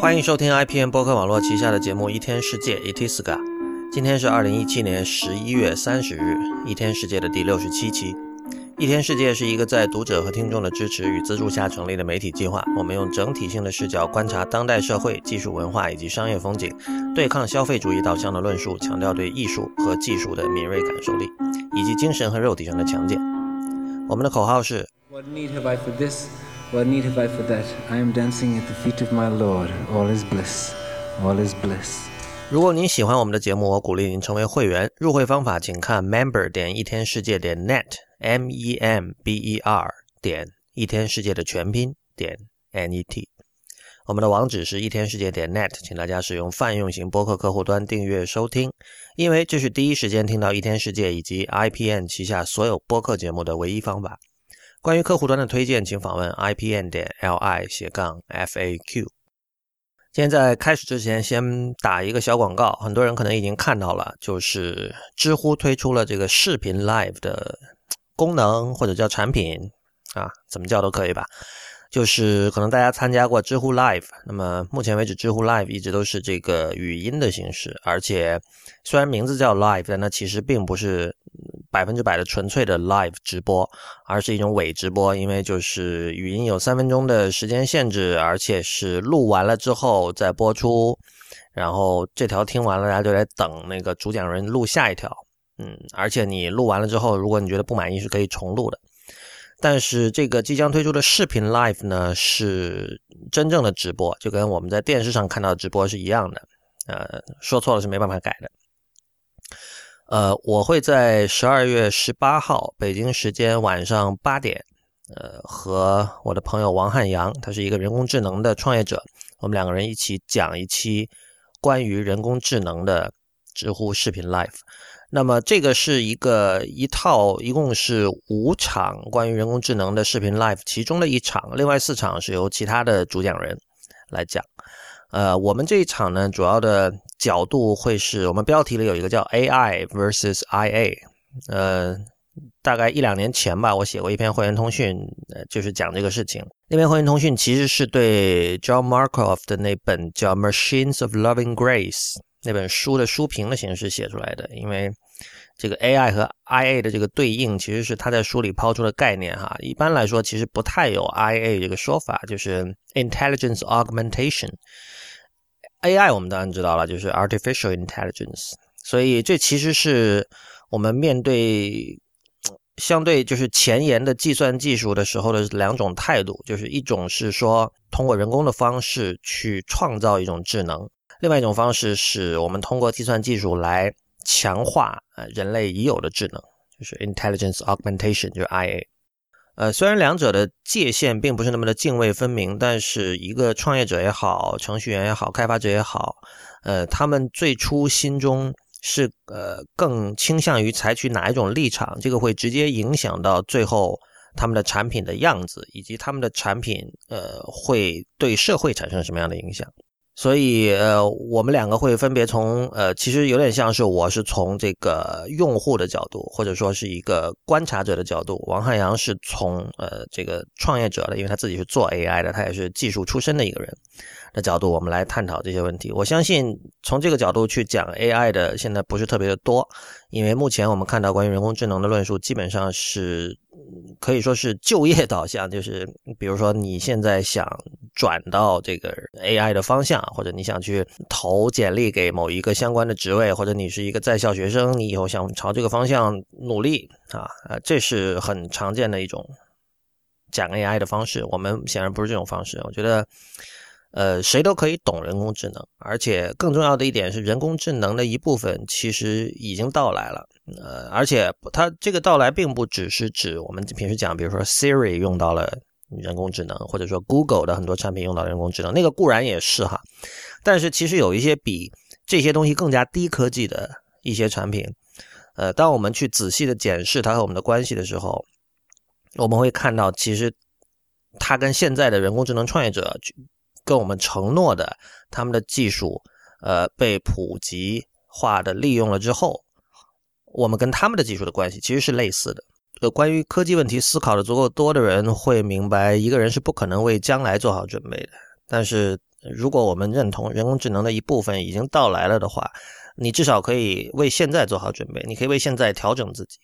欢迎收听 IPN 播客网络旗下的节目《一天世界》（Itiska）。今天是二零一七年十一月三十日，《一天世界》的第六十七期。《一天世界》是一个在读者和听众的支持与资助下成立的媒体计划。我们用整体性的视角观察当代社会、技术文化以及商业风景，对抗消费主义导向的论述，强调对艺术和技术的敏锐感受力，以及精神和肉体上的强健。我们的口号是。What need have I for this? What need have I for that? I am dancing at the feet of my Lord. All is bliss. All is bliss. 如果您喜欢我们的节目，我鼓励您成为会员。入会方法请看 member 点一天世界点 net，m e m b e r 点一天世界的全拼点 n e t。我们的网址是一天世界点 net，请大家使用泛用型播客客户端订阅收听，因为这是第一时间听到一天世界以及 IPN 旗下所有播客节目的唯一方法。关于客户端的推荐，请访问 ipn 点 li 斜杠 faq。今天在开始之前，先打一个小广告，很多人可能已经看到了，就是知乎推出了这个视频 live 的功能或者叫产品啊，怎么叫都可以吧。就是可能大家参加过知乎 Live，那么目前为止，知乎 Live 一直都是这个语音的形式，而且虽然名字叫 Live，但它其实并不是百分之百的纯粹的 Live 直播，而是一种伪直播，因为就是语音有三分钟的时间限制，而且是录完了之后再播出，然后这条听完了，大家就来等那个主讲人录下一条，嗯，而且你录完了之后，如果你觉得不满意，是可以重录的。但是这个即将推出的视频 live 呢，是真正的直播，就跟我们在电视上看到的直播是一样的。呃，说错了是没办法改的。呃，我会在十二月十八号北京时间晚上八点，呃，和我的朋友王汉阳，他是一个人工智能的创业者，我们两个人一起讲一期关于人工智能的知乎视频 live。那么这个是一个一套，一共是五场关于人工智能的视频 live，其中的一场，另外四场是由其他的主讲人来讲。呃，我们这一场呢，主要的角度会是我们标题里有一个叫 AI versus IA。呃，大概一两年前吧，我写过一篇会员通讯，就是讲这个事情。那篇会员通讯其实是对 John Markoff 的那本叫《Machines of Loving Grace》。那本书的书评的形式写出来的，因为这个 AI 和 IA 的这个对应，其实是他在书里抛出的概念哈。一般来说，其实不太有 IA 这个说法，就是 intelligence augmentation。AI 我们当然知道了，就是 artificial intelligence。所以这其实是我们面对相对就是前沿的计算技术的时候的两种态度，就是一种是说通过人工的方式去创造一种智能。另外一种方式是我们通过计算技术来强化呃人类已有的智能，就是 intelligence augmentation，就是 IA。呃，虽然两者的界限并不是那么的泾渭分明，但是一个创业者也好，程序员也好，开发者也好，呃，他们最初心中是呃更倾向于采取哪一种立场，这个会直接影响到最后他们的产品的样子，以及他们的产品呃会对社会产生什么样的影响。所以，呃，我们两个会分别从，呃，其实有点像是我是从这个用户的角度，或者说是一个观察者的角度，王汉阳是从，呃，这个创业者的，因为他自己是做 AI 的，他也是技术出身的一个人。的角度，我们来探讨这些问题。我相信从这个角度去讲 AI 的，现在不是特别的多，因为目前我们看到关于人工智能的论述，基本上是可以说是就业导向，就是比如说你现在想转到这个 AI 的方向，或者你想去投简历给某一个相关的职位，或者你是一个在校学生，你以后想朝这个方向努力啊，呃，这是很常见的一种讲 AI 的方式。我们显然不是这种方式，我觉得。呃，谁都可以懂人工智能，而且更重要的一点是，人工智能的一部分其实已经到来了。呃，而且它这个到来并不只是指我们平时讲，比如说 Siri 用到了人工智能，或者说 Google 的很多产品用到人工智能，那个固然也是哈。但是其实有一些比这些东西更加低科技的一些产品，呃，当我们去仔细的检视它和我们的关系的时候，我们会看到，其实它跟现在的人工智能创业者。跟我们承诺的，他们的技术，呃，被普及化的利用了之后，我们跟他们的技术的关系其实是类似的。呃，关于科技问题思考的足够多的人会明白，一个人是不可能为将来做好准备的。但是如果我们认同人工智能的一部分已经到来了的话，你至少可以为现在做好准备，你可以为现在调整自己。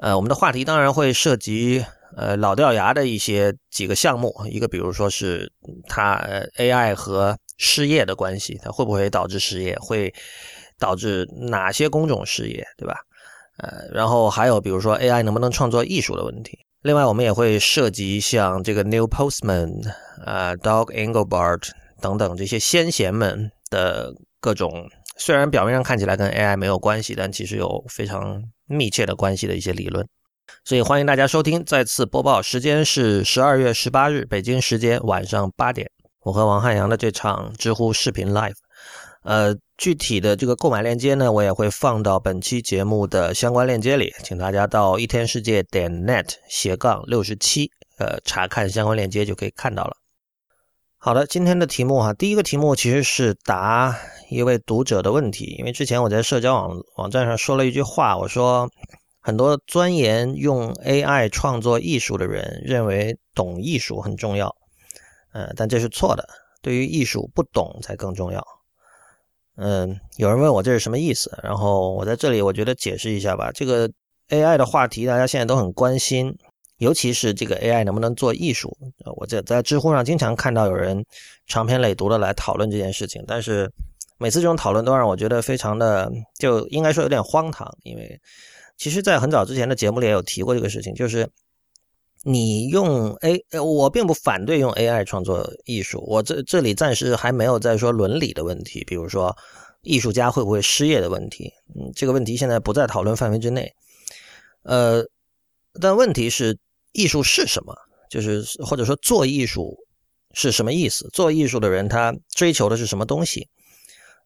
呃，我们的话题当然会涉及呃老掉牙的一些几个项目，一个比如说是它 AI 和失业的关系，它会不会导致失业，会导致哪些工种失业，对吧？呃，然后还有比如说 AI 能不能创作艺术的问题。另外，我们也会涉及像这个 New Postman、啊 Dog Engelbart 等等这些先贤们的各种，虽然表面上看起来跟 AI 没有关系，但其实有非常密切的关系的一些理论。所以欢迎大家收听，再次播报，时间是十二月十八日北京时间晚上八点，我和王汉阳的这场知乎视频 Live。呃，具体的这个购买链接呢，我也会放到本期节目的相关链接里，请大家到一天世界点 net 斜杠六十七，呃，查看相关链接就可以看到了。好的，今天的题目哈，第一个题目其实是答一位读者的问题，因为之前我在社交网网站上说了一句话，我说很多钻研用 AI 创作艺术的人认为懂艺术很重要，嗯，但这是错的，对于艺术不懂才更重要。嗯，有人问我这是什么意思，然后我在这里我觉得解释一下吧。这个 AI 的话题大家现在都很关心，尤其是这个 AI 能不能做艺术。我在在知乎上经常看到有人长篇累牍的来讨论这件事情，但是每次这种讨论都让我觉得非常的就应该说有点荒唐，因为其实，在很早之前的节目里也有提过这个事情，就是。你用 A，我并不反对用 AI 创作艺术。我这这里暂时还没有在说伦理的问题，比如说艺术家会不会失业的问题。嗯，这个问题现在不在讨论范围之内。呃，但问题是艺术是什么？就是或者说做艺术是什么意思？做艺术的人他追求的是什么东西？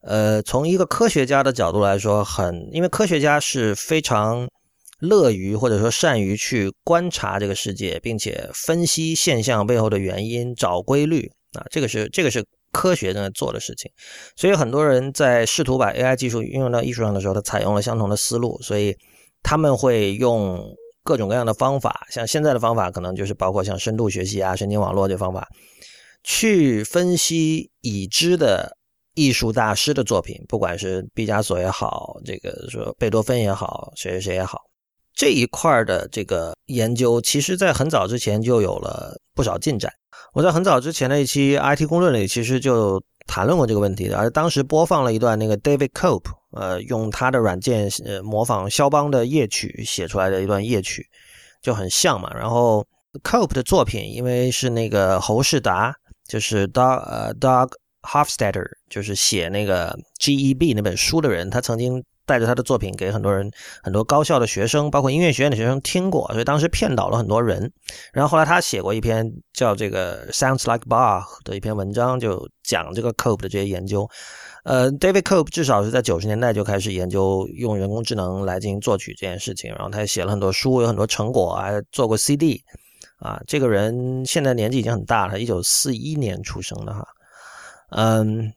呃，从一个科学家的角度来说，很因为科学家是非常。乐于或者说善于去观察这个世界，并且分析现象背后的原因，找规律啊，这个是这个是科学正在做的事情。所以很多人在试图把 AI 技术运用到艺术上的时候，他采用了相同的思路，所以他们会用各种各样的方法，像现在的方法可能就是包括像深度学习啊、神经网络这方法，去分析已知的艺术大师的作品，不管是毕加索也好，这个说贝多芬也好，谁谁谁也好。这一块的这个研究，其实在很早之前就有了不少进展。我在很早之前的一期 IT 公论里，其实就谈论过这个问题的，而当时播放了一段那个 David Cope，呃，用他的软件呃模仿肖邦的夜曲写出来的一段夜曲，就很像嘛。然后 Cope 的作品，因为是那个侯世达，就是 Dog 呃 Dog Hofstadter，就是写那个 GEB 那本书的人，他曾经。带着他的作品给很多人、很多高校的学生，包括音乐学院的学生听过，所以当时骗倒了很多人。然后后来他写过一篇叫这个 “Sounds Like Bach” 的一篇文章，就讲这个 Cope 的这些研究。呃，David Cope 至少是在九十年代就开始研究用人工智能来进行作曲这件事情，然后他也写了很多书，有很多成果，还做过 CD。啊，这个人现在年纪已经很大了，一九四一年出生的哈。嗯，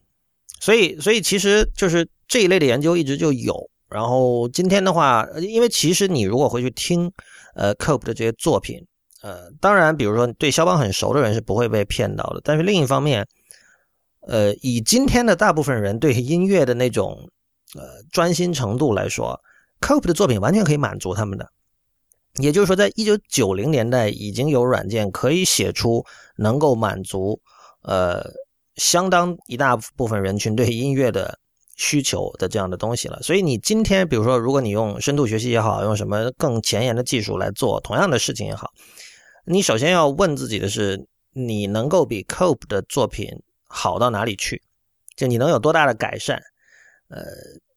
所以，所以其实就是。这一类的研究一直就有，然后今天的话，因为其实你如果回去听，呃，Cope 的这些作品，呃，当然，比如说对肖邦很熟的人是不会被骗到的。但是另一方面，呃，以今天的大部分人对音乐的那种呃专心程度来说，Cope 的作品完全可以满足他们的。也就是说，在一九九零年代已经有软件可以写出能够满足呃相当一大部分人群对音乐的。需求的这样的东西了，所以你今天，比如说，如果你用深度学习也好，用什么更前沿的技术来做同样的事情也好，你首先要问自己的是，你能够比 Cope 的作品好到哪里去？就你能有多大的改善？呃，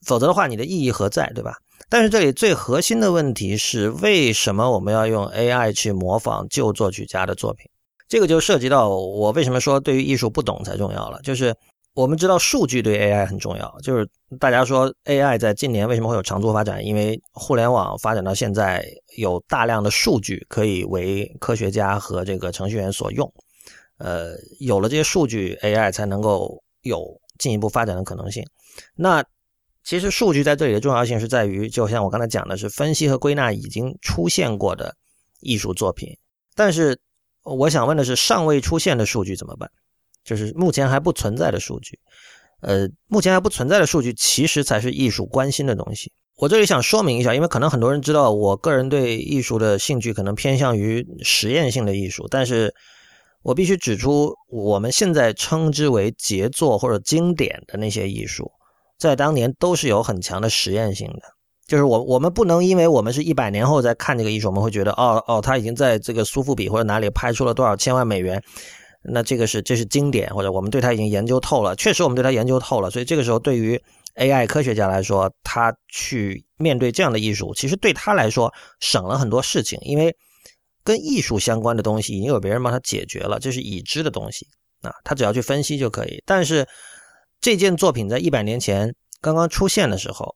否则的话，你的意义何在，对吧？但是这里最核心的问题是，为什么我们要用 AI 去模仿旧作曲家的作品？这个就涉及到我为什么说对于艺术不懂才重要了，就是。我们知道数据对 AI 很重要，就是大家说 AI 在近年为什么会有长足发展？因为互联网发展到现在，有大量的数据可以为科学家和这个程序员所用。呃，有了这些数据，AI 才能够有进一步发展的可能性。那其实数据在这里的重要性是在于，就像我刚才讲的，是分析和归纳已经出现过的艺术作品。但是我想问的是，尚未出现的数据怎么办？就是目前还不存在的数据。呃，目前还不存在的数据，其实才是艺术关心的东西。我这里想说明一下，因为可能很多人知道，我个人对艺术的兴趣可能偏向于实验性的艺术，但是我必须指出，我们现在称之为杰作或者经典的那些艺术，在当年都是有很强的实验性的。就是我我们不能因为我们是一百年后再看这个艺术，我们会觉得哦哦，他已经在这个苏富比或者哪里拍出了多少千万美元。那这个是这是经典，或者我们对它已经研究透了。确实，我们对它研究透了，所以这个时候对于 AI 科学家来说，他去面对这样的艺术，其实对他来说省了很多事情，因为跟艺术相关的东西已经有别人帮他解决了，这是已知的东西啊，他只要去分析就可以。但是这件作品在一百年前刚刚出现的时候，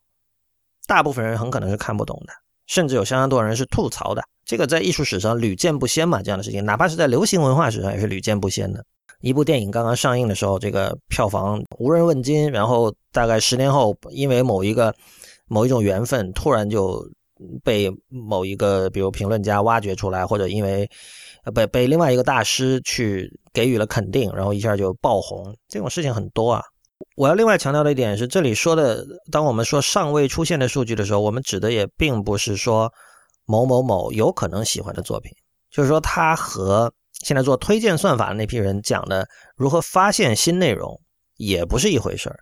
大部分人很可能是看不懂的，甚至有相当多人是吐槽的。这个在艺术史上屡见不鲜嘛，这样的事情，哪怕是在流行文化史上也是屡见不鲜的。一部电影刚刚上映的时候，这个票房无人问津，然后大概十年后，因为某一个某一种缘分，突然就被某一个比如评论家挖掘出来，或者因为被被另外一个大师去给予了肯定，然后一下就爆红。这种事情很多啊。我要另外强调的一点是，这里说的，当我们说尚未出现的数据的时候，我们指的也并不是说。某某某有可能喜欢的作品，就是说他和现在做推荐算法的那批人讲的如何发现新内容也不是一回事儿。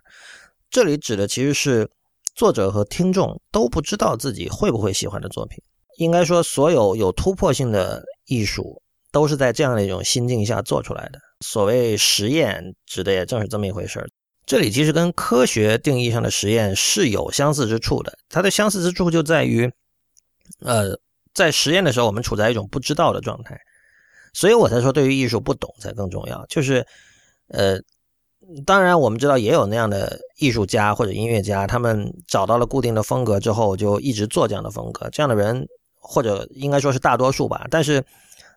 这里指的其实是作者和听众都不知道自己会不会喜欢的作品。应该说，所有有突破性的艺术都是在这样的一种心境下做出来的。所谓实验，指的也正是这么一回事儿。这里其实跟科学定义上的实验是有相似之处的，它的相似之处就在于。呃，在实验的时候，我们处在一种不知道的状态，所以我才说，对于艺术不懂才更重要。就是，呃，当然我们知道也有那样的艺术家或者音乐家，他们找到了固定的风格之后，就一直做这样的风格。这样的人，或者应该说是大多数吧。但是，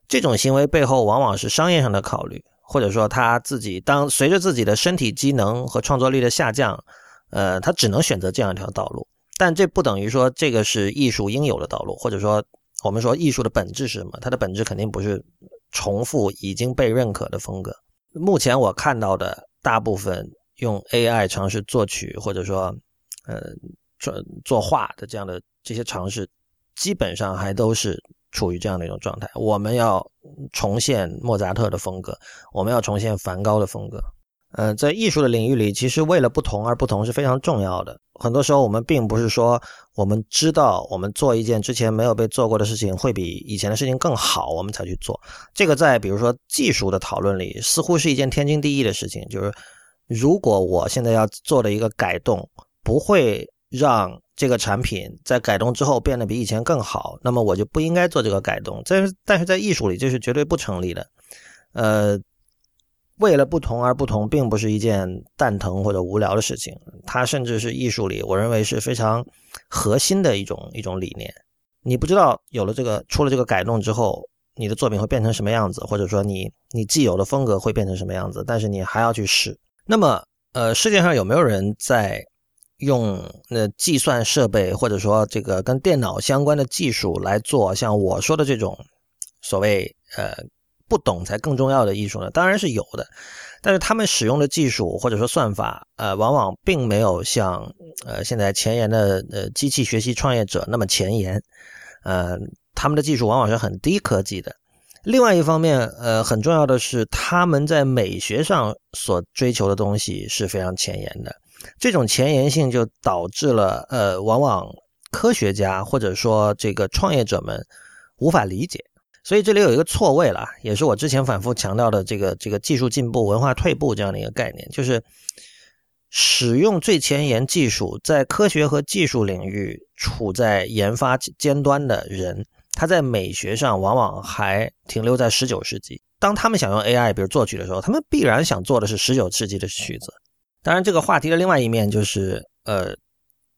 这种行为背后往往是商业上的考虑，或者说他自己当随着自己的身体机能和创作力的下降，呃，他只能选择这样一条道路。但这不等于说这个是艺术应有的道路，或者说我们说艺术的本质是什么？它的本质肯定不是重复已经被认可的风格。目前我看到的大部分用 AI 尝试作曲或者说呃作作画的这样的这些尝试，基本上还都是处于这样的一种状态。我们要重现莫扎特的风格，我们要重现梵高的风格。呃，在艺术的领域里，其实为了不同而不同是非常重要的。很多时候，我们并不是说我们知道我们做一件之前没有被做过的事情会比以前的事情更好，我们才去做。这个在比如说技术的讨论里，似乎是一件天经地义的事情。就是如果我现在要做的一个改动不会让这个产品在改动之后变得比以前更好，那么我就不应该做这个改动。但是，但是在艺术里，这是绝对不成立的。呃。为了不同而不同，并不是一件蛋疼或者无聊的事情。它甚至是艺术里我认为是非常核心的一种一种理念。你不知道有了这个出了这个改动之后，你的作品会变成什么样子，或者说你你既有的风格会变成什么样子，但是你还要去试。那么，呃，世界上有没有人在用那计算设备，或者说这个跟电脑相关的技术来做像我说的这种所谓呃？不懂才更重要的艺术呢，当然是有的，但是他们使用的技术或者说算法，呃，往往并没有像呃现在前沿的呃机器学习创业者那么前沿，呃，他们的技术往往是很低科技的。另外一方面，呃，很重要的是他们在美学上所追求的东西是非常前沿的，这种前沿性就导致了呃，往往科学家或者说这个创业者们无法理解。所以这里有一个错位了，也是我之前反复强调的这个这个技术进步、文化退步这样的一个概念，就是使用最前沿技术，在科学和技术领域处在研发尖端的人，他在美学上往往还停留在十九世纪。当他们想用 AI 比如作曲的时候，他们必然想做的是十九世纪的曲子。当然，这个话题的另外一面就是，呃，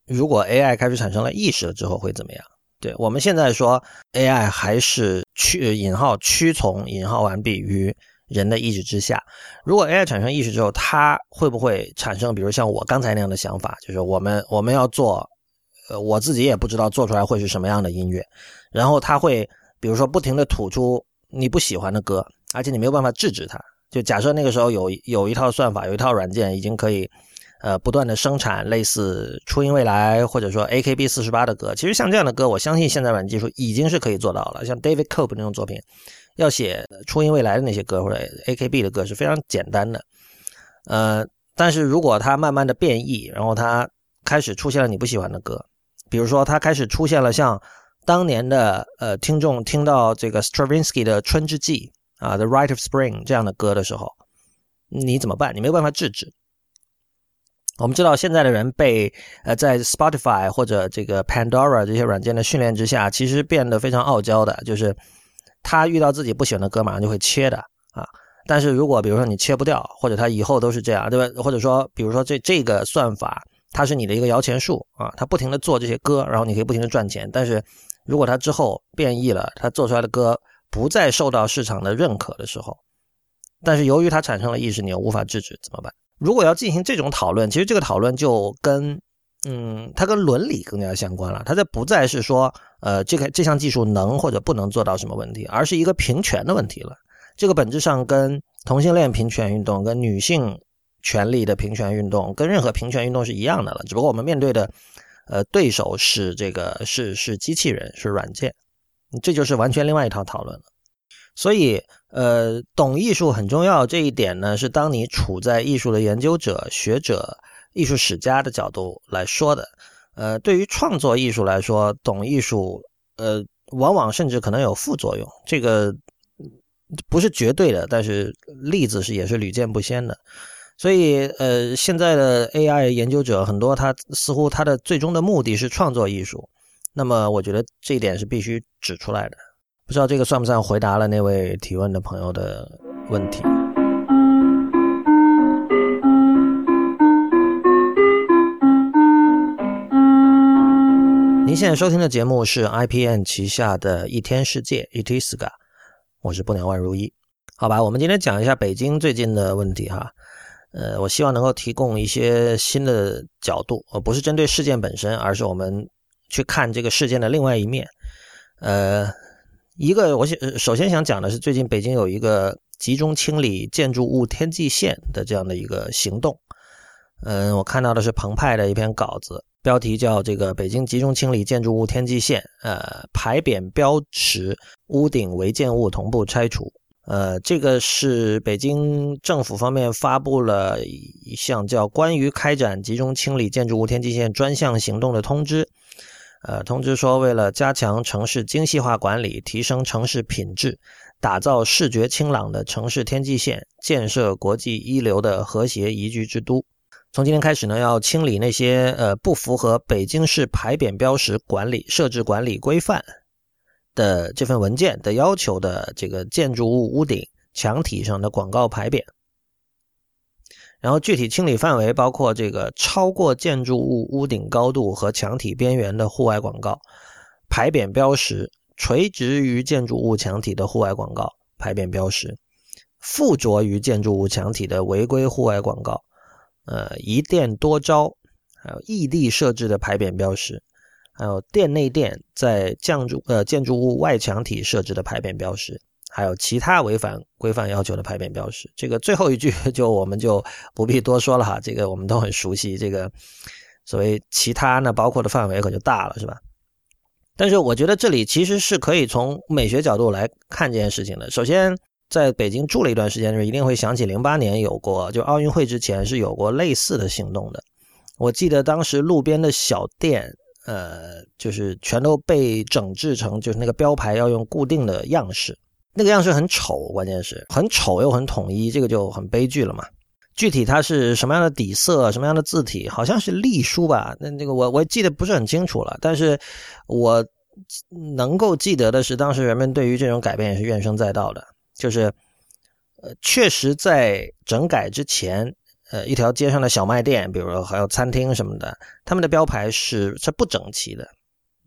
如果 AI 开始产生了意识了之后会怎么样？对我们现在说 AI 还是屈引号屈从引号完毕于人的意志之下。如果 AI 产生意识之后，它会不会产生，比如像我刚才那样的想法，就是我们我们要做，呃，我自己也不知道做出来会是什么样的音乐。然后它会，比如说不停的吐出你不喜欢的歌，而且你没有办法制止它。就假设那个时候有有一套算法，有一套软件已经可以，呃，不断的生产类似初音未来或者说 AKB 四十八的歌。其实像这样的歌，我相信现在软件技术已经是可以做到了。像 David Cope 那种作品，要写初音未来的那些歌或者 AKB 的歌是非常简单的。呃，但是如果它慢慢的变异，然后它开始出现了你不喜欢的歌，比如说它开始出现了像当年的呃听众听到这个 Stravinsky 的《春之祭》。啊，《The Rite of Spring》这样的歌的时候，你怎么办？你没有办法制止。我们知道现在的人被呃在 Spotify 或者这个 Pandora 这些软件的训练之下，其实变得非常傲娇的，就是他遇到自己不喜欢的歌，马上就会切的啊。但是如果比如说你切不掉，或者他以后都是这样，对吧？或者说比如说这这个算法它是你的一个摇钱树啊，它不停的做这些歌，然后你可以不停的赚钱。但是如果它之后变异了，它做出来的歌。不再受到市场的认可的时候，但是由于它产生了意识，你又无法制止，怎么办？如果要进行这种讨论，其实这个讨论就跟，嗯，它跟伦理更加相关了。它这不再是说，呃，这个这项技术能或者不能做到什么问题，而是一个平权的问题了。这个本质上跟同性恋平权运动、跟女性权利的平权运动、跟任何平权运动是一样的了。只不过我们面对的，呃，对手是这个是是机器人，是软件。这就是完全另外一套讨论了，所以，呃，懂艺术很重要这一点呢，是当你处在艺术的研究者、学者、艺术史家的角度来说的。呃，对于创作艺术来说，懂艺术，呃，往往甚至可能有副作用。这个不是绝对的，但是例子是也是屡见不鲜的。所以，呃，现在的 AI 研究者很多，他似乎他的最终的目的是创作艺术。那么，我觉得这一点是必须指出来的。不知道这个算不算回答了那位提问的朋友的问题？您现在收听的节目是 IPN 旗下的一天世界 Itiska，我是不鸟万如一。好吧，我们今天讲一下北京最近的问题哈。呃，我希望能够提供一些新的角度，而不是针对事件本身，而是我们。去看这个事件的另外一面，呃，一个我先首先想讲的是，最近北京有一个集中清理建筑物天际线的这样的一个行动，嗯，我看到的是澎湃的一篇稿子，标题叫“这个北京集中清理建筑物天际线，呃，牌匾标识、屋顶违建物同步拆除”，呃，这个是北京政府方面发布了一项叫《关于开展集中清理建筑物天际线专项行动的通知》。呃，通知说，为了加强城市精细化管理，提升城市品质，打造视觉清朗的城市天际线，建设国际一流的和谐宜居之都。从今天开始呢，要清理那些呃不符合北京市牌匾标识管理设置管理规范的这份文件的要求的这个建筑物屋顶墙体上的广告牌匾。然后具体清理范围包括这个超过建筑物屋顶高度和墙体边缘的户外广告、牌匾标识、垂直于建筑物墙体的户外广告、牌匾标识、附着于建筑物墙体的违规户外广告、呃一店多招，还有异地设置的牌匾标识，还有店内店在建筑呃建筑物外墙体设置的牌匾标识。还有其他违反规范要求的牌匾标识，这个最后一句 就我们就不必多说了哈，这个我们都很熟悉。这个所谓其他呢，包括的范围可就大了，是吧？但是我觉得这里其实是可以从美学角度来看这件事情的。首先，在北京住了一段时间的时候，一定会想起零八年有过，就奥运会之前是有过类似的行动的。我记得当时路边的小店，呃，就是全都被整治成就是那个标牌要用固定的样式。那个样式很丑，关键是很丑又很统一，这个就很悲剧了嘛。具体它是什么样的底色，什么样的字体，好像是隶书吧？那那个我我记得不是很清楚了，但是我能够记得的是，当时人们对于这种改变也是怨声载道的。就是呃，确实在整改之前，呃，一条街上的小卖店，比如说还有餐厅什么的，他们的标牌是是不整齐的，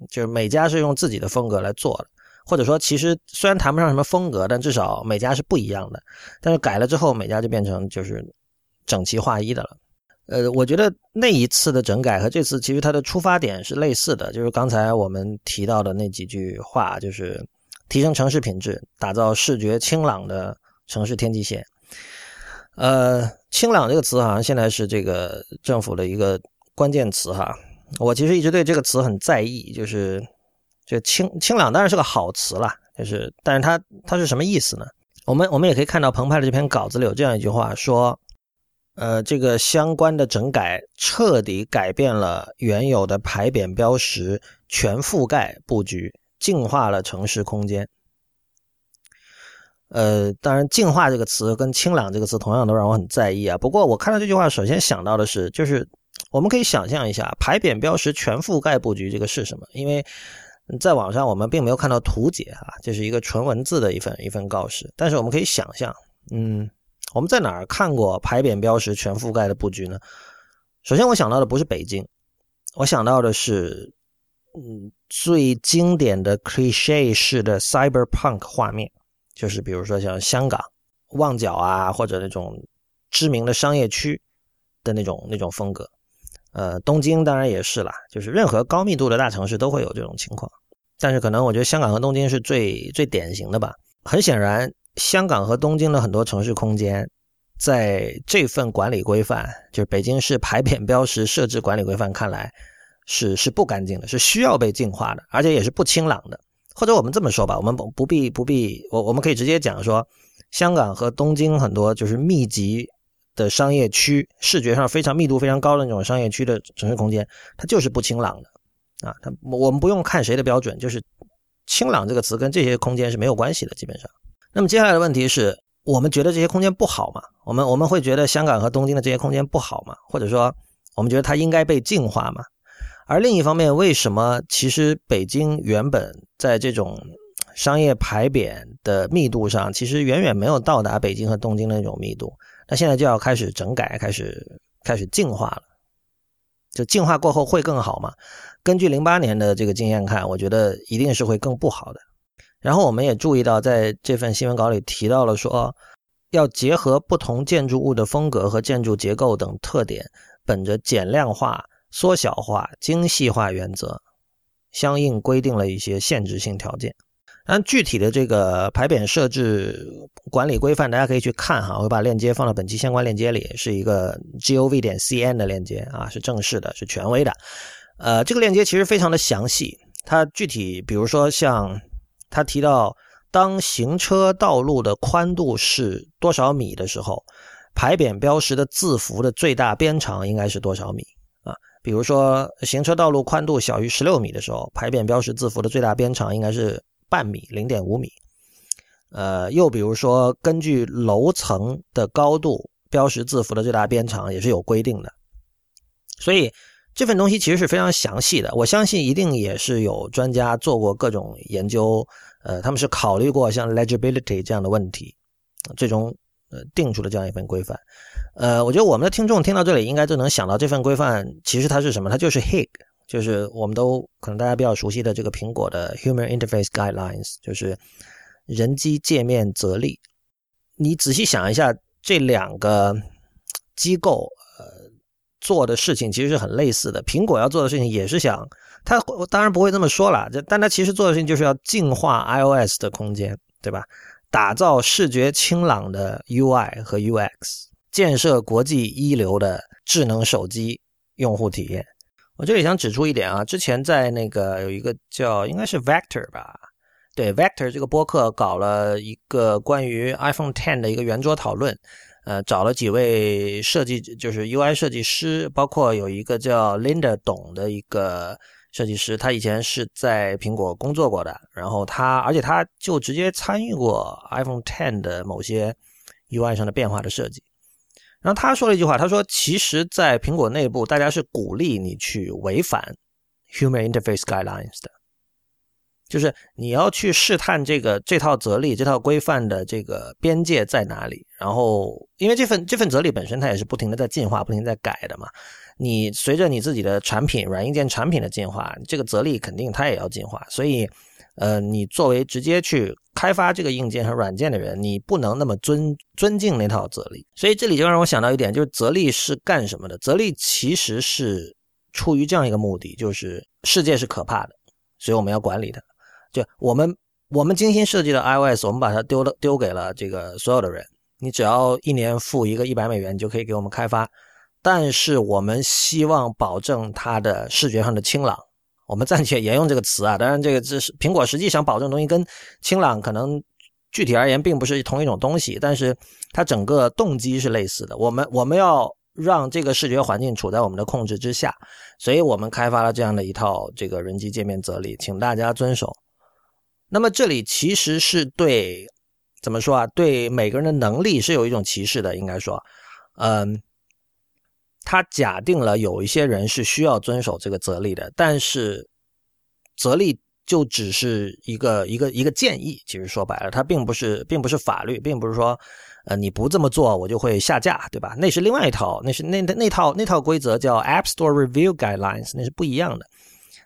就是每家是用自己的风格来做的。或者说，其实虽然谈不上什么风格，但至少每家是不一样的。但是改了之后，每家就变成就是整齐划一的了。呃，我觉得那一次的整改和这次其实它的出发点是类似的，就是刚才我们提到的那几句话，就是提升城市品质，打造视觉清朗的城市天际线。呃，清朗这个词好像现在是这个政府的一个关键词哈。我其实一直对这个词很在意，就是这清清朗当然是个好词了，就是但是它它是什么意思呢？我们我们也可以看到澎湃的这篇稿子里有这样一句话说，呃，这个相关的整改彻底改变了原有的牌匾标识全覆盖布局，净化了城市空间。呃，当然，净化这个词跟清朗这个词同样都让我很在意啊。不过我看到这句话，首先想到的是，就是我们可以想象一下，牌匾标识全覆盖布局这个是什么？因为在网上我们并没有看到图解啊，这是一个纯文字的一份一份告示。但是我们可以想象，嗯，我们在哪儿看过牌匾标识全覆盖的布局呢？首先我想到的不是北京，我想到的是，嗯，最经典的 cliche 式的 cyberpunk 画面。就是比如说像香港旺角啊，或者那种知名的商业区的那种那种风格，呃，东京当然也是啦，就是任何高密度的大城市都会有这种情况。但是可能我觉得香港和东京是最最典型的吧。很显然，香港和东京的很多城市空间，在这份管理规范，就是北京市牌匾标识设置管理规范看来，是是不干净的，是需要被净化的，而且也是不清朗的。或者我们这么说吧，我们不不必不必，我我们可以直接讲说，香港和东京很多就是密集的商业区，视觉上非常密度非常高的那种商业区的城市空间，它就是不清朗的啊。它我们不用看谁的标准，就是清朗这个词跟这些空间是没有关系的，基本上。那么接下来的问题是我们觉得这些空间不好吗？我们我们会觉得香港和东京的这些空间不好吗？或者说我们觉得它应该被净化吗？而另一方面，为什么其实北京原本在这种商业牌匾的密度上，其实远远没有到达北京和东京的那种密度？那现在就要开始整改，开始开始净化了。就净化过后会更好吗？根据零八年的这个经验看，我觉得一定是会更不好的。然后我们也注意到，在这份新闻稿里提到了说，要结合不同建筑物的风格和建筑结构等特点，本着减量化。缩小化、精细化原则，相应规定了一些限制性条件。按具体的这个牌匾设置管理规范，大家可以去看哈，我把链接放到本期相关链接里，是一个 gov 点 cn 的链接啊，是正式的，是权威的。呃，这个链接其实非常的详细，它具体比如说像它提到，当行车道路的宽度是多少米的时候，牌匾标识的字符的最大边长应该是多少米啊。比如说，行车道路宽度小于十六米的时候，牌匾标识字符的最大边长应该是半米，零点五米。呃，又比如说，根据楼层的高度，标识字符的最大边长也是有规定的。所以这份东西其实是非常详细的，我相信一定也是有专家做过各种研究，呃，他们是考虑过像 legibility 这样的问题，最终呃定出了这样一份规范。呃，我觉得我们的听众听到这里，应该就能想到这份规范其实它是什么？它就是 HIG，就是我们都可能大家比较熟悉的这个苹果的 Human Interface Guidelines，就是人机界面则例。你仔细想一下，这两个机构做的事情其实是很类似的。苹果要做的事情也是想，它当然不会这么说了，但它其实做的事情就是要净化 iOS 的空间，对吧？打造视觉清朗的 UI 和 UX。建设国际一流的智能手机用户体验。我这里想指出一点啊，之前在那个有一个叫应该是 Vector 吧，对 Vector 这个播客搞了一个关于 iPhone Ten 的一个圆桌讨论，呃，找了几位设计，就是 UI 设计师，包括有一个叫 Linda 董的一个设计师，他以前是在苹果工作过的，然后他而且他就直接参与过 iPhone Ten 的某些 UI 上的变化的设计。然后他说了一句话，他说：“其实，在苹果内部，大家是鼓励你去违反 Human Interface Guidelines 的，就是你要去试探这个这套则例、这套规范的这个边界在哪里。然后，因为这份这份则例本身它也是不停的在进化、不停在改的嘛。你随着你自己的产品、软硬件产品的进化，这个则例肯定它也要进化。所以，呃，你作为直接去。”开发这个硬件和软件的人，你不能那么尊尊敬那套则例，所以这里就让我想到一点，就是则例是干什么的？则例其实是出于这样一个目的，就是世界是可怕的，所以我们要管理它。就我们我们精心设计的 iOS，我们把它丢了丢给了这个所有的人你只要一年付一个一百美元，就可以给我们开发。但是我们希望保证它的视觉上的清朗。我们暂且沿用这个词啊，当然这个这是苹果实际上保证东西跟清朗可能具体而言并不是同一种东西，但是它整个动机是类似的。我们我们要让这个视觉环境处在我们的控制之下，所以我们开发了这样的一套这个人机界面则例，请大家遵守。那么这里其实是对怎么说啊？对每个人的能力是有一种歧视的，应该说，嗯。他假定了有一些人是需要遵守这个则例的，但是则例就只是一个一个一个建议。其实说白了，它并不是并不是法律，并不是说呃你不这么做我就会下架，对吧？那是另外一套，那是那那套那套规则叫 App Store Review Guidelines，那是不一样的。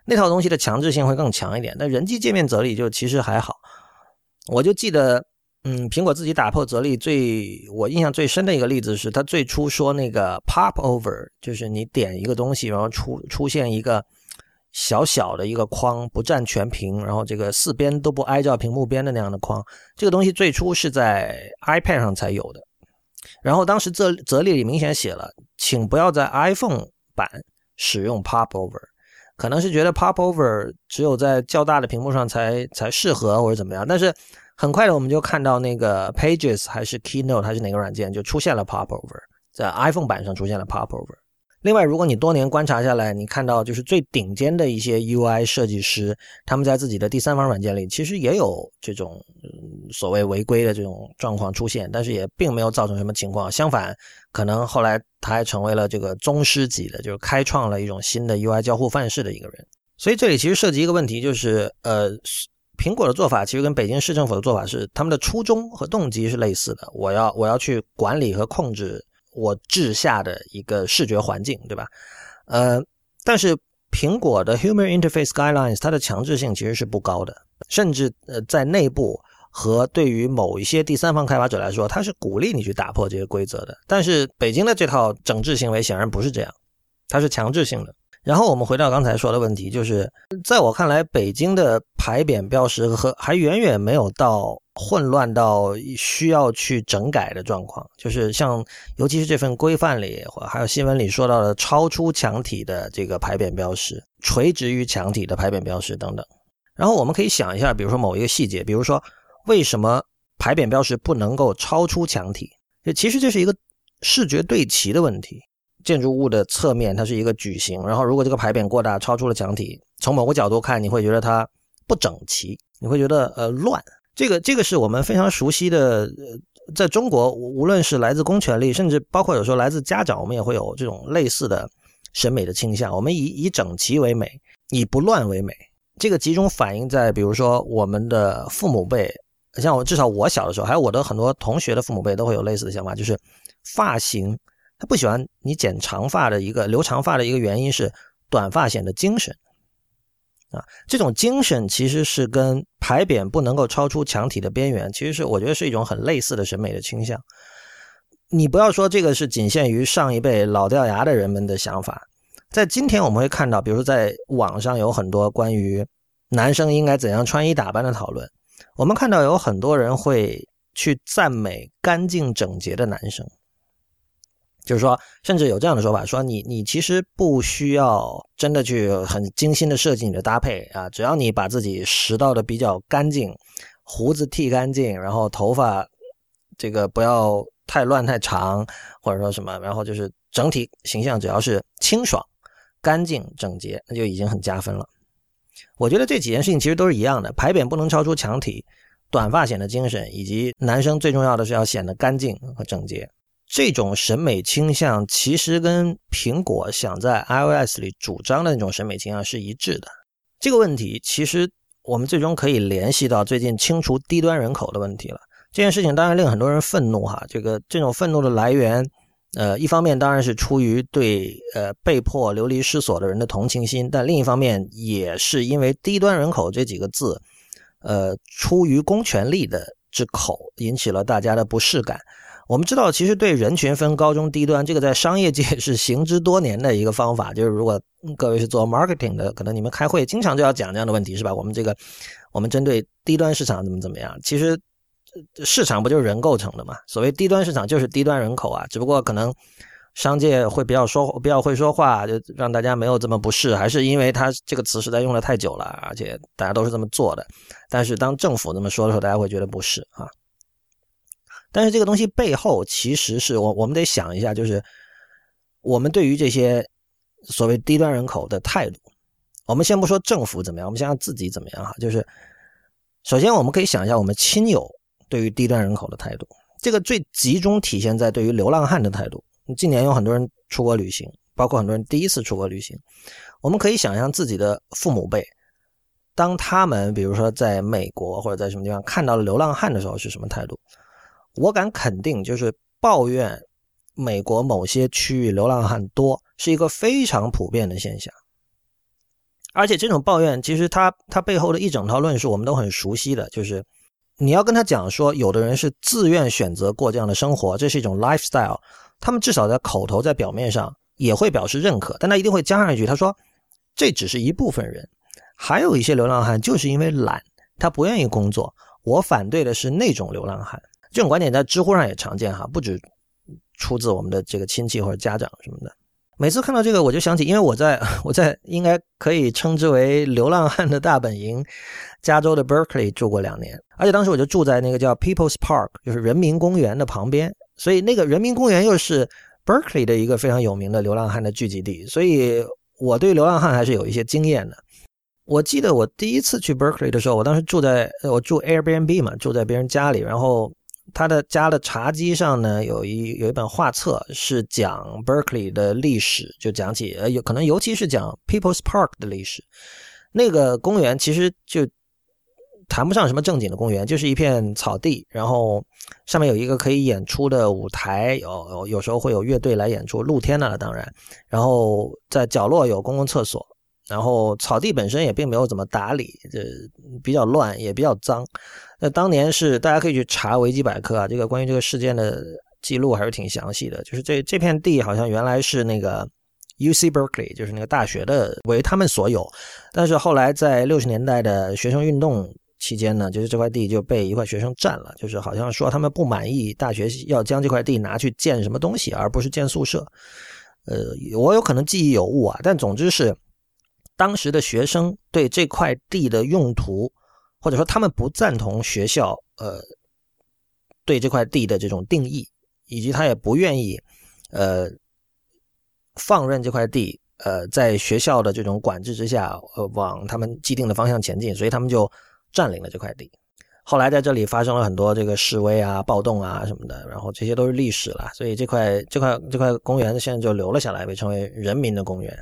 那套东西的强制性会更强一点。但人机界面则例就其实还好，我就记得。嗯，苹果自己打破则例最我印象最深的一个例子是，它最初说那个 pop over，就是你点一个东西，然后出出现一个小小的一个框，不占全屏，然后这个四边都不挨着屏幕边的那样的框。这个东西最初是在 iPad 上才有的，然后当时则则例里明显写了，请不要在 iPhone 版使用 pop over，可能是觉得 pop over 只有在较大的屏幕上才才适合或者怎么样，但是。很快的，我们就看到那个 Pages 还是 Keynote 还是哪个软件就出现了 Popover，在 iPhone 版上出现了 Popover。另外，如果你多年观察下来，你看到就是最顶尖的一些 UI 设计师，他们在自己的第三方软件里其实也有这种所谓违规的这种状况出现，但是也并没有造成什么情况。相反，可能后来他还成为了这个宗师级的，就是开创了一种新的 UI 交互范式的一个人。所以这里其实涉及一个问题，就是呃。苹果的做法其实跟北京市政府的做法是，他们的初衷和动机是类似的。我要我要去管理和控制我治下的一个视觉环境，对吧？呃，但是苹果的 Human Interface Guidelines 它的强制性其实是不高的，甚至呃在内部和对于某一些第三方开发者来说，它是鼓励你去打破这些规则的。但是北京的这套整治行为显然不是这样，它是强制性的。然后我们回到刚才说的问题，就是在我看来，北京的牌匾标识和还远远没有到混乱到需要去整改的状况。就是像，尤其是这份规范里，还有新闻里说到的超出墙体的这个牌匾标识、垂直于墙体的牌匾标识等等。然后我们可以想一下，比如说某一个细节，比如说为什么牌匾标识不能够超出墙体？这其实这是一个视觉对齐的问题。建筑物的侧面，它是一个矩形。然后，如果这个牌匾过大，超出了墙体，从某个角度看，你会觉得它不整齐，你会觉得呃乱。这个这个是我们非常熟悉的，在中国，无论是来自公权力，甚至包括有时候来自家长，我们也会有这种类似的审美的倾向。我们以以整齐为美，以不乱为美。这个集中反映在，比如说我们的父母辈，像我至少我小的时候，还有我的很多同学的父母辈，都会有类似的想法，就是发型。他不喜欢你剪长发的一个留长发的一个原因是短发显得精神啊，这种精神其实是跟牌匾不能够超出墙体的边缘，其实是我觉得是一种很类似的审美的倾向。你不要说这个是仅限于上一辈老掉牙的人们的想法，在今天我们会看到，比如说在网上有很多关于男生应该怎样穿衣打扮的讨论，我们看到有很多人会去赞美干净整洁的男生。就是说，甚至有这样的说法，说你你其实不需要真的去很精心的设计你的搭配啊，只要你把自己拾到的比较干净，胡子剃干净，然后头发这个不要太乱太长，或者说什么，然后就是整体形象只要是清爽、干净、整洁，那就已经很加分了。我觉得这几件事情其实都是一样的，牌匾不能超出墙体，短发显得精神，以及男生最重要的是要显得干净和整洁。这种审美倾向其实跟苹果想在 iOS 里主张的那种审美倾向是一致的。这个问题其实我们最终可以联系到最近清除低端人口的问题了。这件事情当然令很多人愤怒哈，这个这种愤怒的来源，呃，一方面当然是出于对呃被迫流离失所的人的同情心，但另一方面也是因为低端人口这几个字，呃，出于公权力的之口引起了大家的不适感。我们知道，其实对人群分高中低端，这个在商业界 是行之多年的一个方法。就是如果各位是做 marketing 的，可能你们开会经常就要讲这样的问题，是吧？我们这个，我们针对低端市场怎么怎么样？其实，市场不就是人构成的嘛？所谓低端市场就是低端人口啊，只不过可能商界会比较说比较会说话，就让大家没有这么不适，还是因为它这个词实在用的太久了，而且大家都是这么做的。但是当政府这么说的时候，大家会觉得不适啊。但是这个东西背后其实是我我们得想一下，就是我们对于这些所谓低端人口的态度。我们先不说政府怎么样，我们想想自己怎么样哈。就是首先我们可以想一下我们亲友对于低端人口的态度，这个最集中体现在对于流浪汉的态度。近年有很多人出国旅行，包括很多人第一次出国旅行，我们可以想象自己的父母辈，当他们比如说在美国或者在什么地方看到了流浪汉的时候是什么态度。我敢肯定，就是抱怨美国某些区域流浪汉多是一个非常普遍的现象，而且这种抱怨其实它它背后的一整套论述我们都很熟悉的，就是你要跟他讲说，有的人是自愿选择过这样的生活，这是一种 lifestyle，他们至少在口头在表面上也会表示认可，但他一定会加上一句，他说这只是一部分人，还有一些流浪汉就是因为懒，他不愿意工作，我反对的是那种流浪汉。这种观点在知乎上也常见哈，不止出自我们的这个亲戚或者家长什么的。每次看到这个，我就想起，因为我在 我在应该可以称之为流浪汉的大本营——加州的 Berkeley 住过两年，而且当时我就住在那个叫 People's Park，就是人民公园的旁边，所以那个人民公园又是 Berkeley 的一个非常有名的流浪汉的聚集地，所以我对流浪汉还是有一些经验的。我记得我第一次去 Berkeley 的时候，我当时住在我住 Airbnb 嘛，住在别人家里，然后。他的家的茶几上呢，有一有一本画册，是讲 Berkeley 的历史，就讲起呃，有可能尤其是讲 People's Park 的历史。那个公园其实就谈不上什么正经的公园，就是一片草地，然后上面有一个可以演出的舞台，有有有时候会有乐队来演出，露天的了当然。然后在角落有公共厕所。然后草地本身也并没有怎么打理，这比较乱，也比较脏。那当年是大家可以去查维基百科啊，这个关于这个事件的记录还是挺详细的。就是这这片地好像原来是那个 U C Berkeley，就是那个大学的为他们所有。但是后来在六十年代的学生运动期间呢，就是这块地就被一块学生占了，就是好像说他们不满意大学要将这块地拿去建什么东西，而不是建宿舍。呃，我有可能记忆有误啊，但总之是。当时的学生对这块地的用途，或者说他们不赞同学校呃对这块地的这种定义，以及他也不愿意呃放任这块地呃在学校的这种管制之下呃往他们既定的方向前进，所以他们就占领了这块地。后来在这里发生了很多这个示威啊、暴动啊什么的，然后这些都是历史了。所以这块这块这块公园现在就留了下来，被称为人民的公园。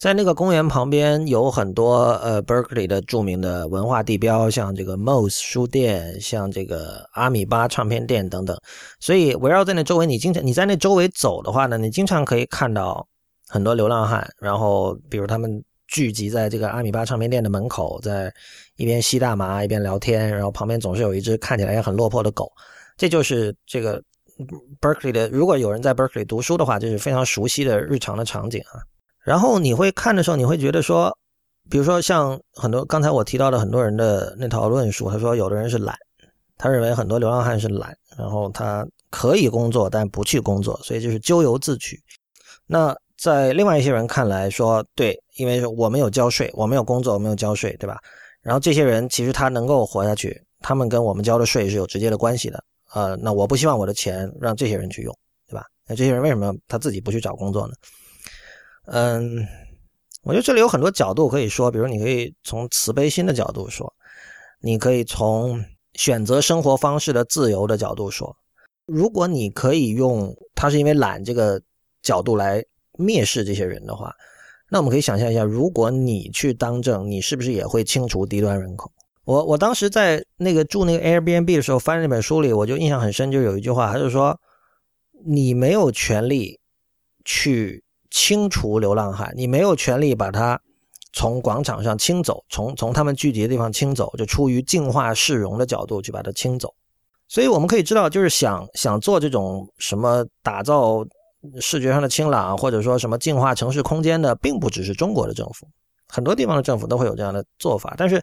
在那个公园旁边有很多呃 Berkeley 的著名的文化地标，像这个 Moss 书店，像这个阿米巴唱片店等等。所以围绕在那周围，你经常你在那周围走的话呢，你经常可以看到很多流浪汉。然后，比如他们聚集在这个阿米巴唱片店的门口，在一边吸大麻一边聊天。然后旁边总是有一只看起来也很落魄的狗。这就是这个 Berkeley 的。如果有人在 Berkeley 读书的话，这是非常熟悉的日常的场景啊。然后你会看的时候，你会觉得说，比如说像很多刚才我提到的很多人的那套论述，他说有的人是懒，他认为很多流浪汉是懒，然后他可以工作但不去工作，所以就是咎由自取。那在另外一些人看来说，对，因为我没有交税，我没有工作，我没有交税，对吧？然后这些人其实他能够活下去，他们跟我们交的税是有直接的关系的。呃，那我不希望我的钱让这些人去用，对吧？那这些人为什么他自己不去找工作呢？嗯，我觉得这里有很多角度可以说，比如你可以从慈悲心的角度说，你可以从选择生活方式的自由的角度说。如果你可以用他是因为懒这个角度来蔑视这些人的话，那我们可以想象一下，如果你去当政，你是不是也会清除低端人口？我我当时在那个住那个 Airbnb 的时候翻那本书里，我就印象很深，就有一句话，他就说，你没有权利去。清除流浪汉，你没有权利把他从广场上清走，从从他们聚集的地方清走，就出于净化市容的角度去把它清走。所以我们可以知道，就是想想做这种什么打造视觉上的清朗，或者说什么净化城市空间的，并不只是中国的政府，很多地方的政府都会有这样的做法。但是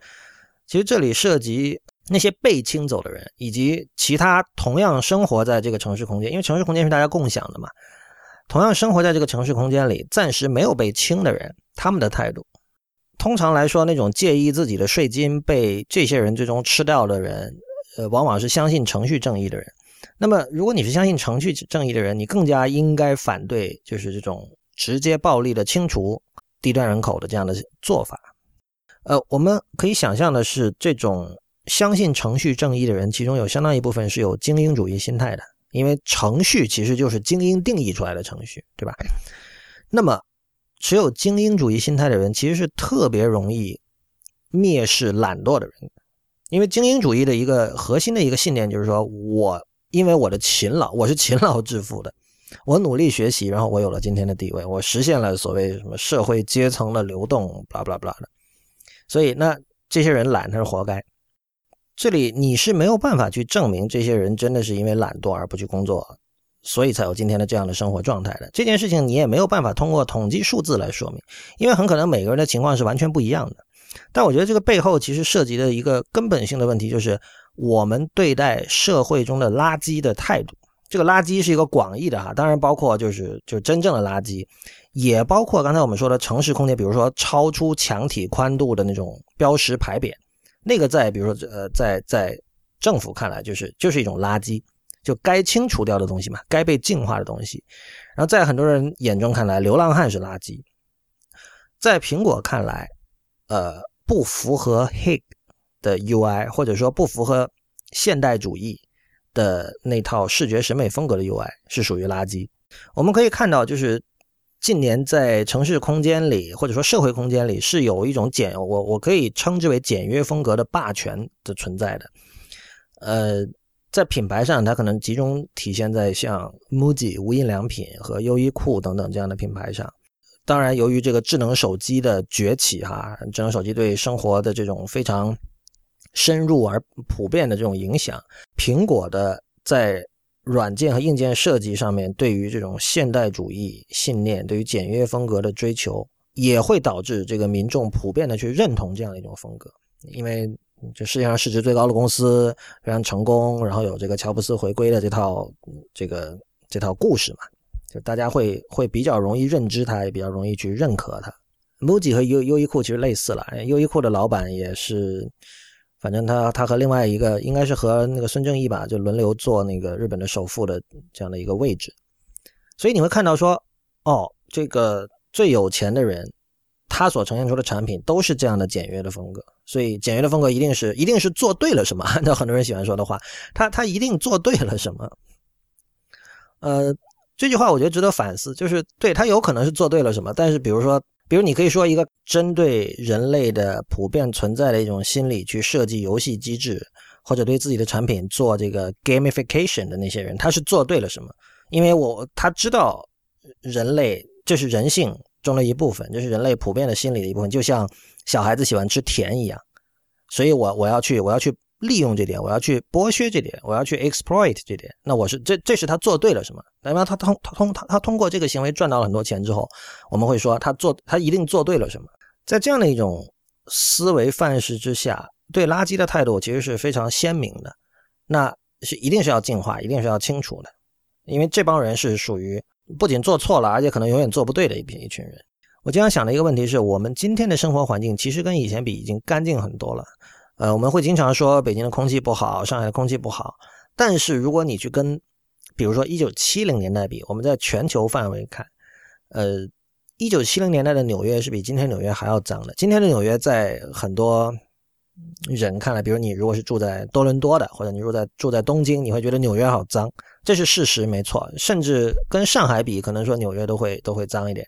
其实这里涉及那些被清走的人，以及其他同样生活在这个城市空间，因为城市空间是大家共享的嘛，同样生活在这个城市空间里，暂时没有被清的人，他们的态度，通常来说，那种介意自己的税金被这些人最终吃掉的人，呃，往往是相信程序正义的人。那么，如果你是相信程序正义的人，你更加应该反对，就是这种直接暴力的清除低端人口的这样的做法。呃，我们可以想象的是，这种相信程序正义的人，其中有相当一部分是有精英主义心态的，因为程序其实就是精英定义出来的程序，对吧？那么，持有精英主义心态的人，其实是特别容易蔑视懒惰的人，因为精英主义的一个核心的一个信念就是说我。因为我的勤劳，我是勤劳致富的，我努力学习，然后我有了今天的地位，我实现了所谓什么社会阶层的流动，巴拉巴拉巴拉的。所以，那这些人懒，他是活该。这里你是没有办法去证明这些人真的是因为懒惰而不去工作，所以才有今天的这样的生活状态的。这件事情你也没有办法通过统计数字来说明，因为很可能每个人的情况是完全不一样的。但我觉得这个背后其实涉及的一个根本性的问题就是。我们对待社会中的垃圾的态度，这个垃圾是一个广义的哈，当然包括就是就真正的垃圾，也包括刚才我们说的城市空间，比如说超出墙体宽度的那种标识牌匾，那个在比如说呃在在政府看来就是就是一种垃圾，就该清除掉的东西嘛，该被净化的东西。然后在很多人眼中看来，流浪汉是垃圾，在苹果看来，呃不符合 Hig。的 UI，或者说不符合现代主义的那套视觉审美风格的 UI 是属于垃圾。我们可以看到，就是近年在城市空间里，或者说社会空间里，是有一种简我我可以称之为简约风格的霸权的存在的。呃，在品牌上，它可能集中体现在像 MUJI 无印良品和优衣库等等这样的品牌上。当然，由于这个智能手机的崛起，哈，智能手机对生活的这种非常。深入而普遍的这种影响，苹果的在软件和硬件设计上面对于这种现代主义信念、对于简约风格的追求，也会导致这个民众普遍的去认同这样的一种风格。因为这世界上市值最高的公司非常成功，然后有这个乔布斯回归的这套这个这套故事嘛，就大家会会比较容易认知它，也比较容易去认可它。MUJI 和优优衣库其实类似了，优衣库的老板也是。反正他他和另外一个应该是和那个孙正义吧，就轮流做那个日本的首富的这样的一个位置，所以你会看到说，哦，这个最有钱的人，他所呈现出的产品都是这样的简约的风格，所以简约的风格一定是一定是做对了什么？按照很多人喜欢说的话，他他一定做对了什么？呃，这句话我觉得值得反思，就是对他有可能是做对了什么，但是比如说。比如，你可以说一个针对人类的普遍存在的一种心理去设计游戏机制，或者对自己的产品做这个 gamification 的那些人，他是做对了什么？因为我他知道人类这是人性中的一部分，这是人类普遍的心理的一部分，就像小孩子喜欢吃甜一样，所以我我要去我要去。利用这点，我要去剥削这点，我要去 exploit 这点，那我是这这是他做对了什么？那么他通他通他他通过这个行为赚到了很多钱之后，我们会说他做他一定做对了什么？在这样的一种思维范式之下，对垃圾的态度其实是非常鲜明的，那是一定是要净化，一定是要清除的，因为这帮人是属于不仅做错了，而且可能永远做不对的一批一群人。我经常想的一个问题是我们今天的生活环境其实跟以前比已经干净很多了。呃，我们会经常说北京的空气不好，上海的空气不好。但是如果你去跟，比如说一九七零年代比，我们在全球范围看，呃，一九七零年代的纽约是比今天纽约还要脏的。今天的纽约在很多人看来，比如你如果是住在多伦多的，或者你住在住在东京，你会觉得纽约好脏，这是事实，没错。甚至跟上海比，可能说纽约都会都会脏一点。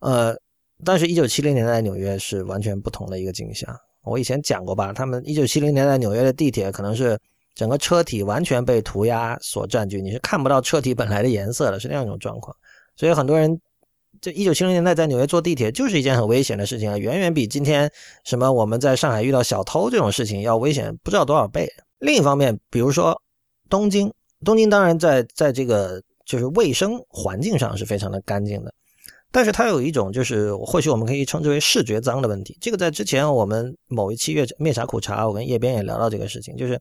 呃，但是，一九七零年代纽约是完全不同的一个景象。我以前讲过吧，他们一九七零年代纽约的地铁可能是整个车体完全被涂鸦所占据，你是看不到车体本来的颜色的，是那样一种状况。所以很多人，这一九七零年代在纽约坐地铁就是一件很危险的事情啊，远远比今天什么我们在上海遇到小偷这种事情要危险不知道多少倍。另一方面，比如说东京，东京当然在在这个就是卫生环境上是非常的干净的。但是它有一种就是或许我们可以称之为视觉脏的问题。这个在之前我们某一期《月灭茶苦茶》，我跟叶边也聊到这个事情，就是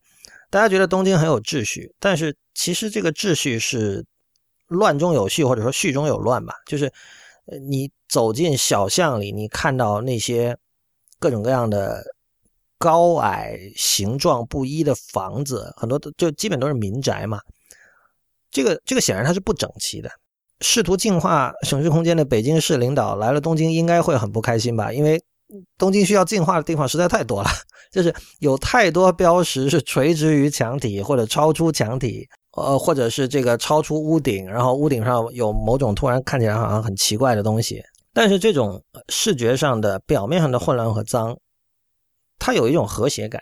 大家觉得东京很有秩序，但是其实这个秩序是乱中有序，或者说序中有乱吧。就是你走进小巷里，你看到那些各种各样的高矮、形状不一的房子，很多就基本都是民宅嘛。这个这个显然它是不整齐的。试图净化城市空间的北京市领导来了东京，应该会很不开心吧？因为东京需要净化的地方实在太多了，就是有太多标识是垂直于墙体或者超出墙体，呃，或者是这个超出屋顶，然后屋顶上有某种突然看起来好像很奇怪的东西。但是这种视觉上的表面上的混乱和脏，它有一种和谐感。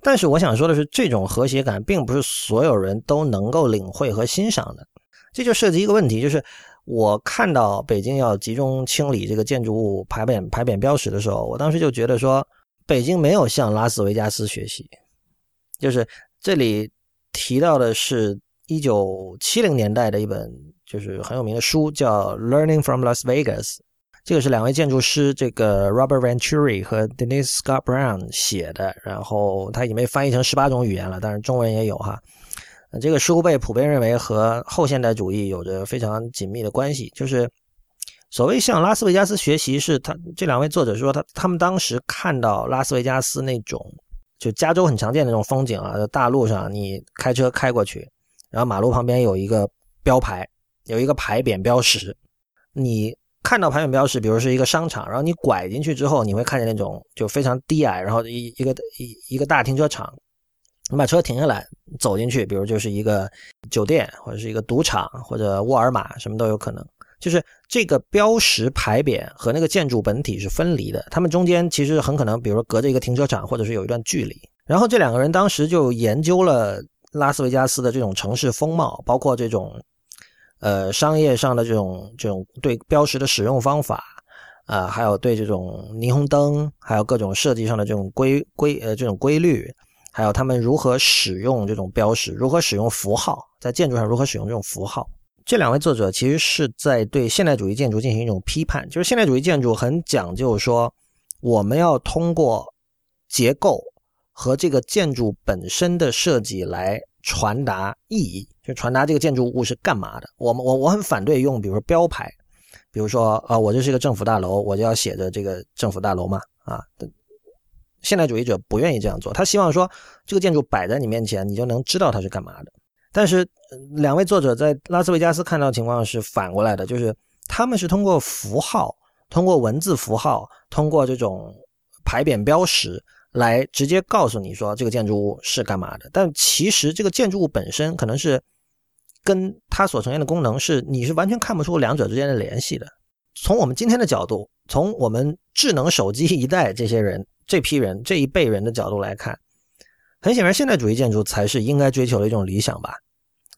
但是我想说的是，这种和谐感并不是所有人都能够领会和欣赏的。这就涉及一个问题，就是我看到北京要集中清理这个建筑物牌匾牌匾标识的时候，我当时就觉得说，北京没有向拉斯维加斯学习。就是这里提到的是一九七零年代的一本就是很有名的书，叫《Learning from Las Vegas》。这个是两位建筑师，这个 Robert Venturi 和 Denise Scott Brown 写的，然后他已经被翻译成十八种语言了，当然中文也有哈。这个书被普遍认为和后现代主义有着非常紧密的关系。就是所谓向拉斯维加斯学习，是他这两位作者说他他们当时看到拉斯维加斯那种就加州很常见的那种风景啊，大路上你开车开过去，然后马路旁边有一个标牌，有一个牌匾标识，你看到牌匾标识，比如是一个商场，然后你拐进去之后，你会看见那种就非常低矮，然后一一个一一个大停车场。你把车停下来，走进去，比如就是一个酒店，或者是一个赌场，或者沃尔玛，什么都有可能。就是这个标识牌匾和那个建筑本体是分离的，他们中间其实很可能，比如说隔着一个停车场，或者是有一段距离。然后这两个人当时就研究了拉斯维加斯的这种城市风貌，包括这种呃商业上的这种这种对标识的使用方法啊，还有对这种霓虹灯，还有各种设计上的这种规规呃这种规律。还有他们如何使用这种标识，如何使用符号，在建筑上如何使用这种符号？这两位作者其实是在对现代主义建筑进行一种批判，就是现代主义建筑很讲究说，我们要通过结构和这个建筑本身的设计来传达意义，就传达这个建筑物是干嘛的。我们我我很反对用，比如说标牌，比如说啊，我这是一个政府大楼，我就要写着这个政府大楼嘛，啊。现代主义者不愿意这样做，他希望说这个建筑摆在你面前，你就能知道它是干嘛的。但是两位作者在拉斯维加斯看到的情况是反过来的，就是他们是通过符号、通过文字符号、通过这种牌匾标识来直接告诉你说这个建筑物是干嘛的。但其实这个建筑物本身可能是跟它所呈现的功能是你是完全看不出两者之间的联系的。从我们今天的角度，从我们智能手机一代这些人。这批人这一辈人的角度来看，很显然，现代主义建筑才是应该追求的一种理想吧。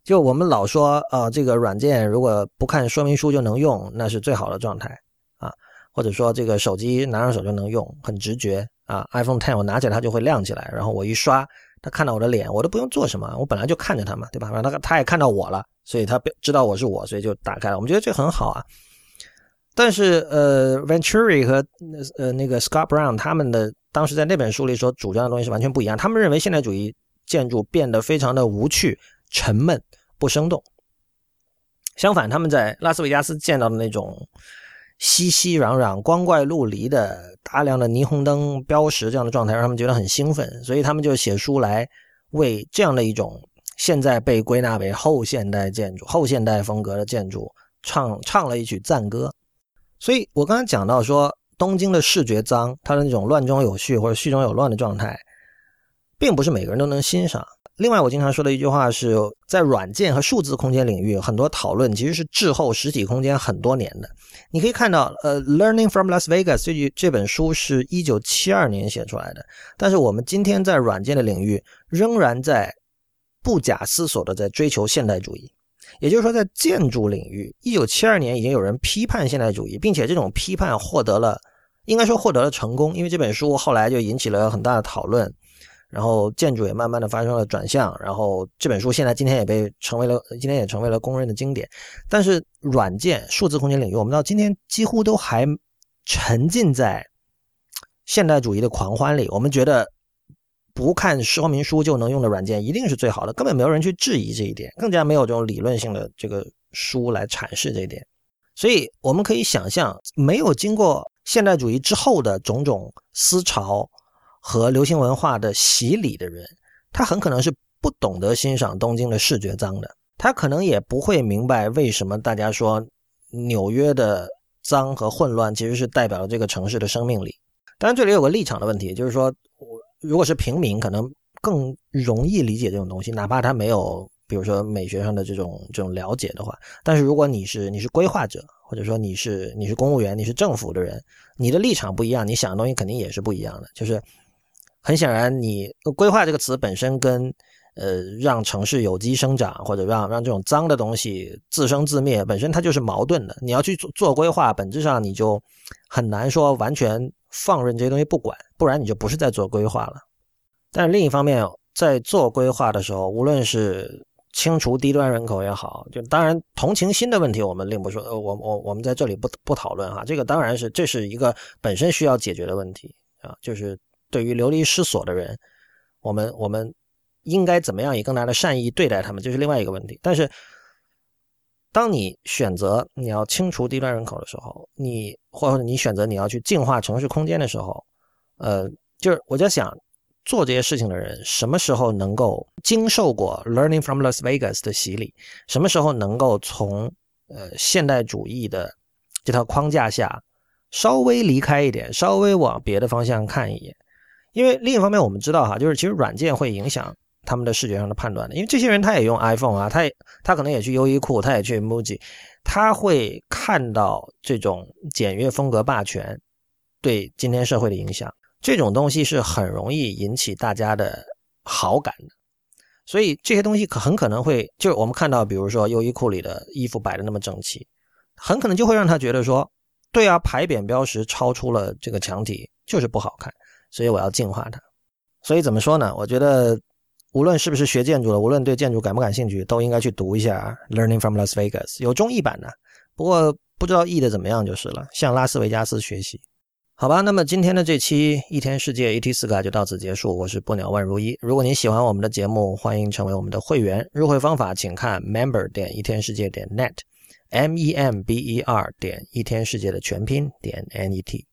就我们老说啊，这个软件如果不看说明书就能用，那是最好的状态啊。或者说，这个手机拿上手就能用，很直觉啊。iPhone Ten 我拿起来它就会亮起来，然后我一刷，它看到我的脸，我都不用做什么，我本来就看着它嘛，对吧？然后它它也看到我了，所以它知道我是我，所以就打开了。我们觉得这很好啊。但是呃，Venturi 和呃那个 Scott Brown 他们的。当时在那本书里所主张的东西是完全不一样。他们认为现代主义建筑变得非常的无趣、沉闷、不生动。相反，他们在拉斯维加斯见到的那种熙熙攘攘、光怪陆离的大量的霓虹灯标识这样的状态，让他们觉得很兴奋。所以他们就写书来为这样的一种现在被归纳为后现代建筑、后现代风格的建筑唱唱了一曲赞歌。所以我刚才讲到说。东京的视觉脏，它的那种乱中有序或者序中有乱的状态，并不是每个人都能欣赏。另外，我经常说的一句话是，在软件和数字空间领域，很多讨论其实是滞后实体空间很多年的。你可以看到，呃，《Learning from Las Vegas》这句这本书是一九七二年写出来的，但是我们今天在软件的领域仍然在不假思索的在追求现代主义。也就是说，在建筑领域，一九七二年已经有人批判现代主义，并且这种批判获得了。应该说获得了成功，因为这本书后来就引起了很大的讨论，然后建筑也慢慢的发生了转向，然后这本书现在今天也被成为了今天也成为了公认的经典。但是软件数字空间领域，我们到今天几乎都还沉浸在现代主义的狂欢里。我们觉得不看说明书就能用的软件一定是最好的，根本没有人去质疑这一点，更加没有这种理论性的这个书来阐释这一点。所以我们可以想象，没有经过现代主义之后的种种思潮。和流行文化的洗礼的人，他很可能是不懂得欣赏东京的视觉脏的，他可能也不会明白为什么大家说纽约的脏和混乱其实是代表了这个城市的生命力。当然，这里有个立场的问题，就是说，如果是平民，可能更容易理解这种东西，哪怕他没有，比如说美学上的这种这种了解的话。但是，如果你是你是规划者，或者说你是你是公务员，你是政府的人，你的立场不一样，你想的东西肯定也是不一样的，就是。很显然，你“规划”这个词本身跟呃让城市有机生长，或者让让这种脏的东西自生自灭，本身它就是矛盾的。你要去做做规划，本质上你就很难说完全放任这些东西不管，不然你就不是在做规划了。但另一方面，在做规划的时候，无论是清除低端人口也好，就当然同情心的问题我们另不说，呃我我我们在这里不不讨论哈。这个当然是这是一个本身需要解决的问题啊，就是。对于流离失所的人，我们我们应该怎么样以更大的善意对待他们，这是另外一个问题。但是，当你选择你要清除低端人口的时候，你或者你选择你要去净化城市空间的时候，呃，就是我在想，做这些事情的人什么时候能够经受过 Learning from Las Vegas 的洗礼？什么时候能够从呃现代主义的这套框架下稍微离开一点，稍微往别的方向看一眼？因为另一方面，我们知道哈，就是其实软件会影响他们的视觉上的判断的。因为这些人他也用 iPhone 啊，他也他可能也去优衣库，他也去 MUJI，他会看到这种简约风格霸权对今天社会的影响。这种东西是很容易引起大家的好感的。所以这些东西可很可能会，就是我们看到，比如说优衣库里的衣服摆的那么整齐，很可能就会让他觉得说，对啊，牌匾标识超出了这个墙体，就是不好看。所以我要净化它。所以怎么说呢？我觉得无论是不是学建筑的，无论对建筑感不感兴趣，都应该去读一下《Learning from Las Vegas》，有中译版的，不过不知道译的怎么样就是了。向拉斯维加斯学习，好吧？那么今天的这期一天世界 ET 四个就到此结束。我是不鸟万如一。如果您喜欢我们的节目，欢迎成为我们的会员。入会方法请看 member 点一天世界点 net，m e m b e r 点一天世界的全拼点 n e t。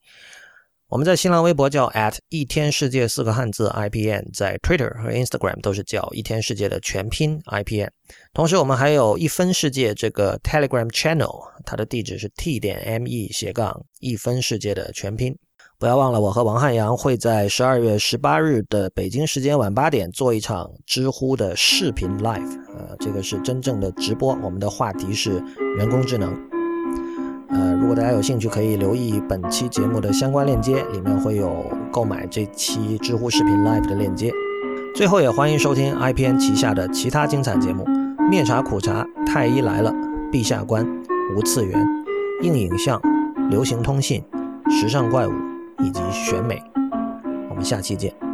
我们在新浪微博叫 at 一天世界四个汉字 IPN，在 Twitter 和 Instagram 都是叫一天世界的全拼 IPN。同时，我们还有一分世界这个 Telegram Channel，它的地址是 t 点 me 斜杠一分世界的全拼。不要忘了，我和王汉阳会在十二月十八日的北京时间晚八点做一场知乎的视频 live，呃，这个是真正的直播。我们的话题是人工智能。呃，如果大家有兴趣，可以留意本期节目的相关链接，里面会有购买这期知乎视频 Live 的链接。最后，也欢迎收听 IPN 旗下的其他精彩节目：灭茶苦茶、太医来了、陛下观、无次元、硬影像、流行通信、时尚怪物以及选美。我们下期见。